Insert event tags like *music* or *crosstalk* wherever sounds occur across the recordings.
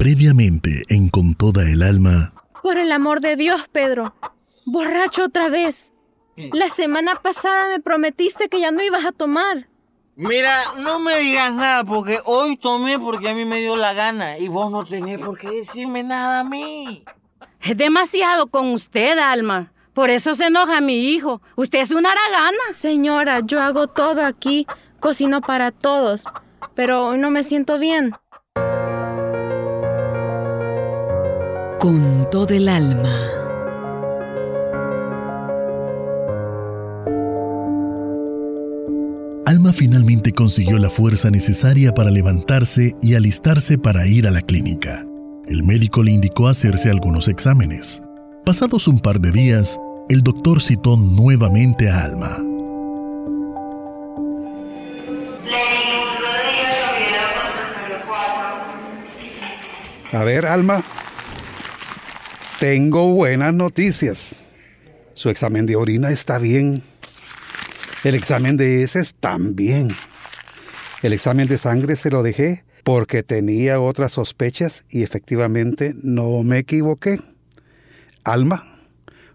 previamente en Con toda el alma. Por el amor de Dios, Pedro. Borracho otra vez. La semana pasada me prometiste que ya no ibas a tomar. Mira, no me digas nada porque hoy tomé porque a mí me dio la gana y vos no tenés por qué decirme nada a mí. Es demasiado con usted, Alma. Por eso se enoja mi hijo. Usted es una aragana. Señora, yo hago todo aquí. Cocino para todos. Pero hoy no me siento bien. Con todo el alma. Alma finalmente consiguió la fuerza necesaria para levantarse y alistarse para ir a la clínica. El médico le indicó hacerse algunos exámenes. Pasados un par de días, el doctor citó nuevamente a Alma. A ver, Alma, tengo buenas noticias. Su examen de orina está bien. El examen de heces también. El examen de sangre se lo dejé porque tenía otras sospechas y efectivamente no me equivoqué. Alma,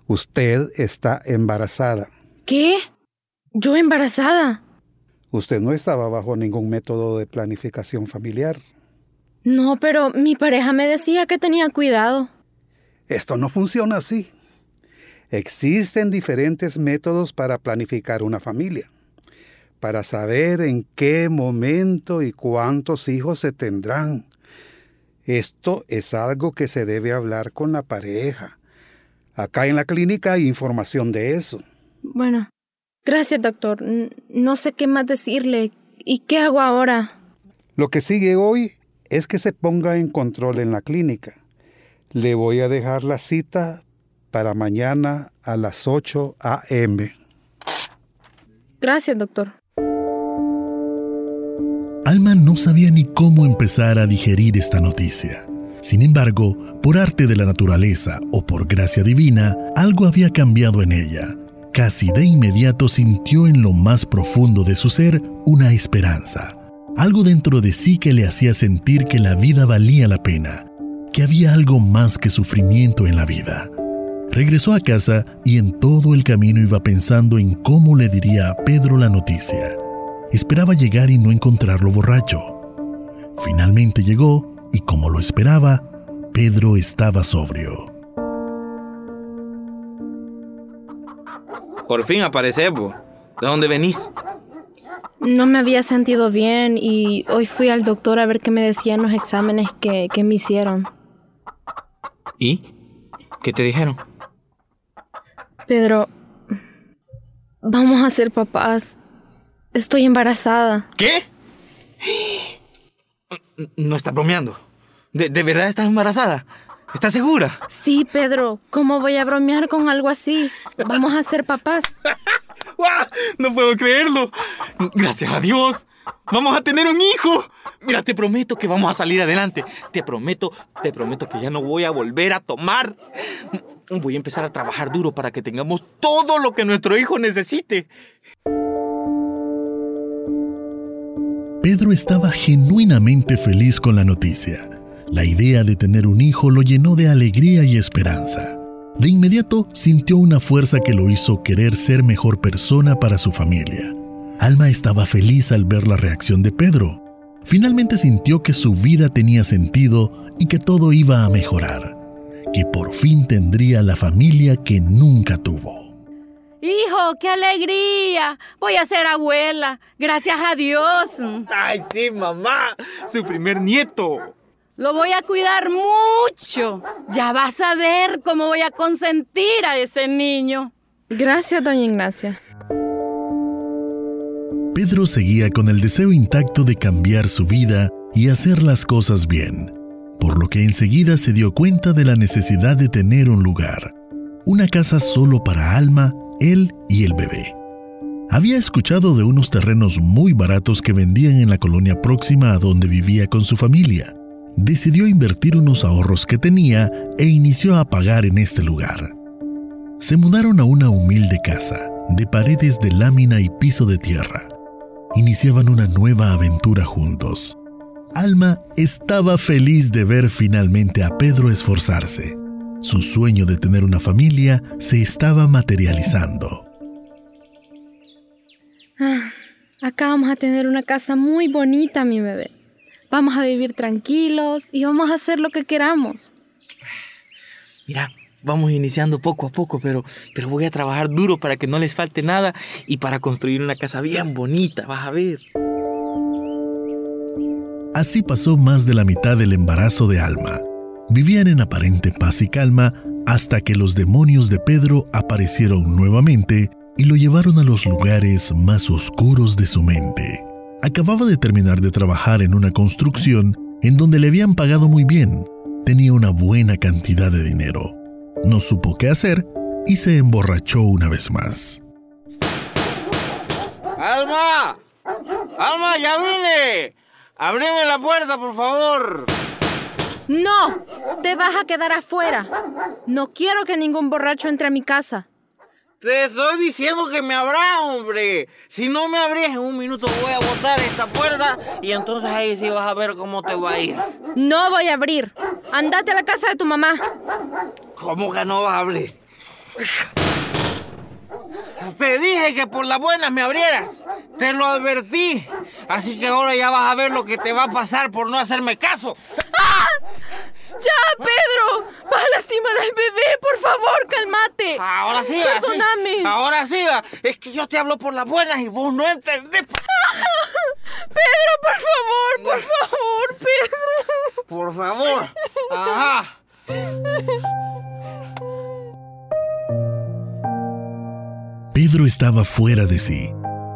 usted está embarazada. ¿Qué? ¿Yo embarazada? Usted no estaba bajo ningún método de planificación familiar. No, pero mi pareja me decía que tenía cuidado. Esto no funciona así. Existen diferentes métodos para planificar una familia, para saber en qué momento y cuántos hijos se tendrán. Esto es algo que se debe hablar con la pareja. Acá en la clínica hay información de eso. Bueno, gracias doctor. No sé qué más decirle. ¿Y qué hago ahora? Lo que sigue hoy es que se ponga en control en la clínica. Le voy a dejar la cita para mañana a las 8 a.m. Gracias, doctor. Alma no sabía ni cómo empezar a digerir esta noticia. Sin embargo, por arte de la naturaleza o por gracia divina, algo había cambiado en ella. Casi de inmediato sintió en lo más profundo de su ser una esperanza. Algo dentro de sí que le hacía sentir que la vida valía la pena, que había algo más que sufrimiento en la vida. Regresó a casa y en todo el camino iba pensando en cómo le diría a Pedro la noticia. Esperaba llegar y no encontrarlo borracho. Finalmente llegó y como lo esperaba, Pedro estaba sobrio. Por fin aparece vos. ¿De dónde venís? No me había sentido bien y hoy fui al doctor a ver qué me decían los exámenes que, que me hicieron. ¿Y? ¿Qué te dijeron? Pedro, vamos a ser papás. Estoy embarazada. ¿Qué? No está bromeando. ¿De, ¿De, verdad estás embarazada? ¿Estás segura? Sí, Pedro. ¿Cómo voy a bromear con algo así? Vamos a ser papás. *laughs* No puedo creerlo. Gracias a Dios. Vamos a tener un hijo. Mira, te prometo que vamos a salir adelante. Te prometo, te prometo que ya no voy a volver a tomar. Voy a empezar a trabajar duro para que tengamos todo lo que nuestro hijo necesite. Pedro estaba genuinamente feliz con la noticia. La idea de tener un hijo lo llenó de alegría y esperanza. De inmediato sintió una fuerza que lo hizo querer ser mejor persona para su familia. Alma estaba feliz al ver la reacción de Pedro. Finalmente sintió que su vida tenía sentido y que todo iba a mejorar, que por fin tendría la familia que nunca tuvo. Hijo, qué alegría. Voy a ser abuela. Gracias a Dios. Ay, sí, mamá. Su primer nieto. Lo voy a cuidar mucho. Ya vas a ver cómo voy a consentir a ese niño. Gracias, doña Ignacia. Pedro seguía con el deseo intacto de cambiar su vida y hacer las cosas bien, por lo que enseguida se dio cuenta de la necesidad de tener un lugar, una casa solo para Alma, él y el bebé. Había escuchado de unos terrenos muy baratos que vendían en la colonia próxima a donde vivía con su familia. Decidió invertir unos ahorros que tenía e inició a pagar en este lugar. Se mudaron a una humilde casa, de paredes de lámina y piso de tierra. Iniciaban una nueva aventura juntos. Alma estaba feliz de ver finalmente a Pedro esforzarse. Su sueño de tener una familia se estaba materializando. Ah, acá vamos a tener una casa muy bonita, mi bebé. Vamos a vivir tranquilos y vamos a hacer lo que queramos. Mira, vamos iniciando poco a poco, pero, pero voy a trabajar duro para que no les falte nada y para construir una casa bien bonita, vas a ver. Así pasó más de la mitad del embarazo de Alma. Vivían en aparente paz y calma hasta que los demonios de Pedro aparecieron nuevamente y lo llevaron a los lugares más oscuros de su mente. Acababa de terminar de trabajar en una construcción en donde le habían pagado muy bien. Tenía una buena cantidad de dinero. No supo qué hacer y se emborrachó una vez más. ¡Alma! ¡Alma, ya vine! ¡Abrime la puerta, por favor! No, te vas a quedar afuera. No quiero que ningún borracho entre a mi casa. Te estoy diciendo que me abra, hombre. Si no me abrís en un minuto voy a botar esta puerta y entonces ahí sí vas a ver cómo te va a ir. No voy a abrir. Andate a la casa de tu mamá. ¿Cómo que no vas a abrir? Te dije que por las buenas me abrieras. Te lo advertí. Así que ahora ya vas a ver lo que te va a pasar por no hacerme caso. ¡Ah! ¡Ya, Pedro! ¡Vas a lastimar al bebé! ¡Por favor, cálmate! Ahora sí va. sí. Perdóname. Ahora sí va. Es que yo te hablo por las buenas y vos no entendés. *laughs* Pedro, por favor, por *laughs* favor, Pedro. Por favor. Ajá. Pedro estaba fuera de sí.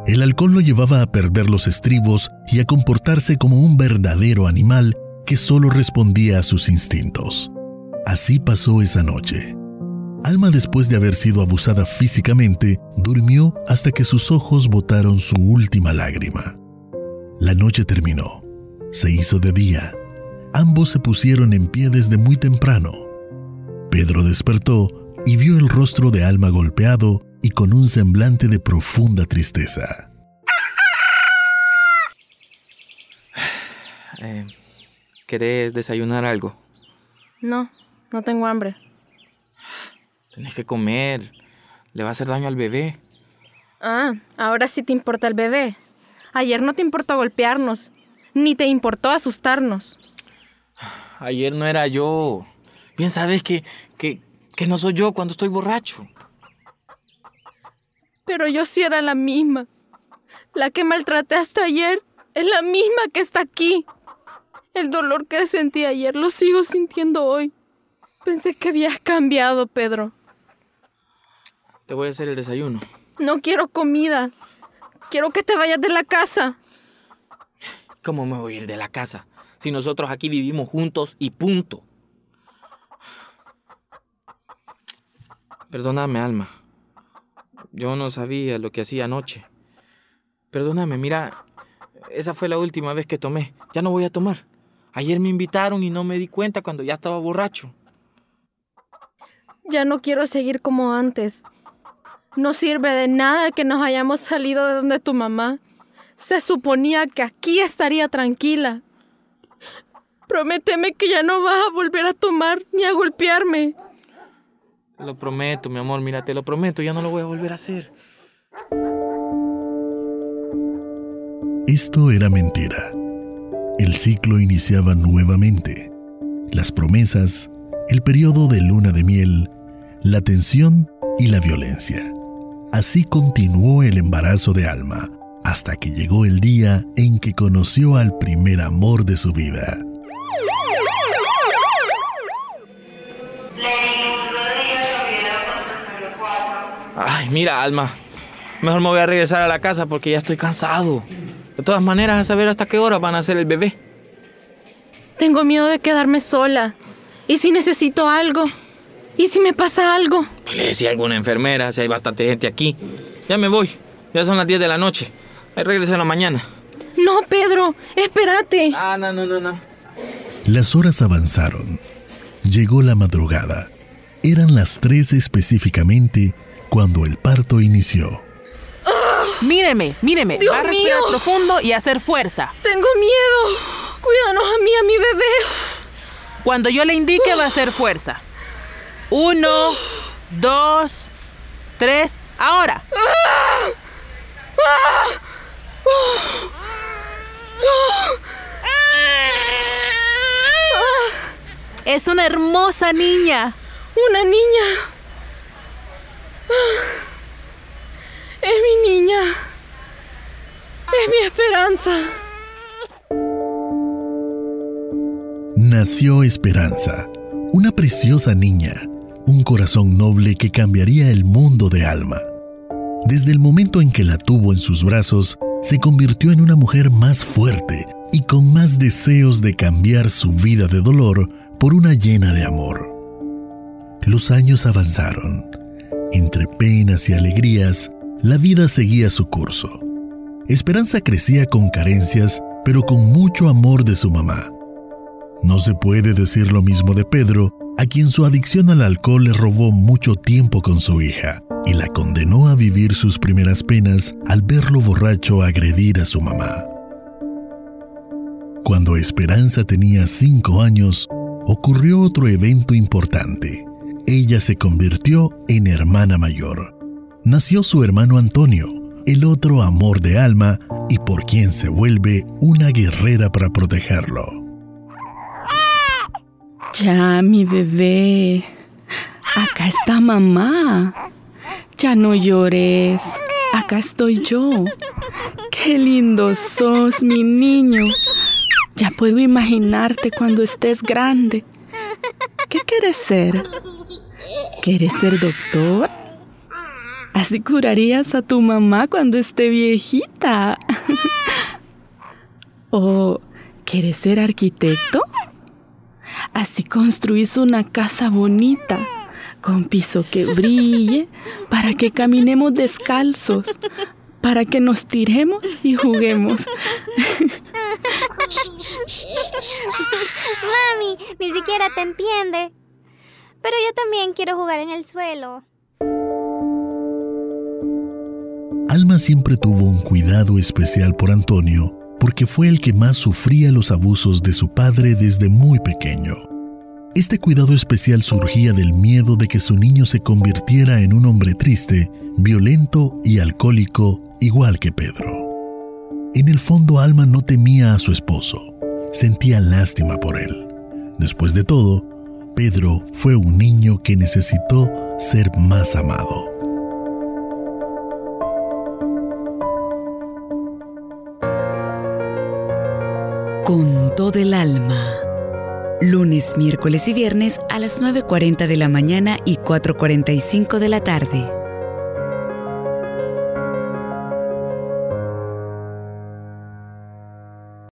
El alcohol lo llevaba a perder los estribos y a comportarse como un verdadero animal que solo respondía a sus instintos. Así pasó esa noche. Alma, después de haber sido abusada físicamente, durmió hasta que sus ojos botaron su última lágrima. La noche terminó. Se hizo de día. Ambos se pusieron en pie desde muy temprano. Pedro despertó y vio el rostro de Alma golpeado y con un semblante de profunda tristeza. *sighs* Eh, ¿Querés desayunar algo? No, no tengo hambre. Tenés que comer. Le va a hacer daño al bebé. Ah, ahora sí te importa el bebé. Ayer no te importó golpearnos, ni te importó asustarnos. *sighs* Ayer no era yo. Bien sabes que, que, que no soy yo cuando estoy borracho. Pero yo sí era la misma. La que maltraté hasta ayer es la misma que está aquí. El dolor que sentí ayer lo sigo sintiendo hoy. Pensé que habías cambiado, Pedro. Te voy a hacer el desayuno. No quiero comida. Quiero que te vayas de la casa. ¿Cómo me voy a ir de la casa? Si nosotros aquí vivimos juntos y punto. Perdóname, Alma. Yo no sabía lo que hacía anoche. Perdóname, mira, esa fue la última vez que tomé. Ya no voy a tomar. Ayer me invitaron y no me di cuenta cuando ya estaba borracho. Ya no quiero seguir como antes. No sirve de nada que nos hayamos salido de donde tu mamá. Se suponía que aquí estaría tranquila. Prométeme que ya no vas a volver a tomar ni a golpearme. Lo prometo, mi amor, mira, te lo prometo, ya no lo voy a volver a hacer. Esto era mentira. El ciclo iniciaba nuevamente. Las promesas, el periodo de luna de miel, la tensión y la violencia. Así continuó el embarazo de Alma, hasta que llegó el día en que conoció al primer amor de su vida. Ay, mira, Alma. Mejor me voy a regresar a la casa porque ya estoy cansado. De todas maneras, a saber hasta qué hora van a hacer el bebé. Tengo miedo de quedarme sola. ¿Y si necesito algo? ¿Y si me pasa algo? Pues le decía a alguna enfermera, si hay bastante gente aquí. Ya me voy. Ya son las 10 de la noche. Ahí regreso en la mañana. No, Pedro, espérate. Ah, no, no, no, no. Las horas avanzaron. Llegó la madrugada. Eran las 3 específicamente cuando el parto inició. Míreme, míreme. Dios Va a respirar mío. profundo y hacer fuerza. Tengo miedo. Cuídanos a mí, a mi bebé. Cuando yo le indique va a ser fuerza. Uno, dos, tres, ahora. Es una hermosa niña. Una niña. Es mi niña. Es mi Nació Esperanza, una preciosa niña, un corazón noble que cambiaría el mundo de Alma. Desde el momento en que la tuvo en sus brazos, se convirtió en una mujer más fuerte y con más deseos de cambiar su vida de dolor por una llena de amor. Los años avanzaron. Entre penas y alegrías, la vida seguía su curso. Esperanza crecía con carencias, pero con mucho amor de su mamá. No se puede decir lo mismo de Pedro, a quien su adicción al alcohol le robó mucho tiempo con su hija y la condenó a vivir sus primeras penas al verlo borracho agredir a su mamá. Cuando Esperanza tenía cinco años, ocurrió otro evento importante. Ella se convirtió en hermana mayor. Nació su hermano Antonio, el otro amor de alma y por quien se vuelve una guerrera para protegerlo. Ya, mi bebé. Acá está mamá. Ya no llores. Acá estoy yo. Qué lindo sos, mi niño. Ya puedo imaginarte cuando estés grande. ¿Qué quieres ser? ¿Quieres ser doctor? Así curarías a tu mamá cuando esté viejita. *laughs* ¿O quieres ser arquitecto? Así construís una casa bonita, con piso que brille, para que caminemos descalzos, para que nos tiremos y juguemos. *laughs* Mami, ni siquiera te entiende. Pero yo también quiero jugar en el suelo. Alma siempre tuvo un cuidado especial por Antonio porque fue el que más sufría los abusos de su padre desde muy pequeño. Este cuidado especial surgía del miedo de que su niño se convirtiera en un hombre triste, violento y alcohólico igual que Pedro. En el fondo Alma no temía a su esposo, sentía lástima por él. Después de todo, Pedro fue un niño que necesitó ser más amado. Con todo el alma. Lunes, miércoles y viernes a las 9.40 de la mañana y 4.45 de la tarde.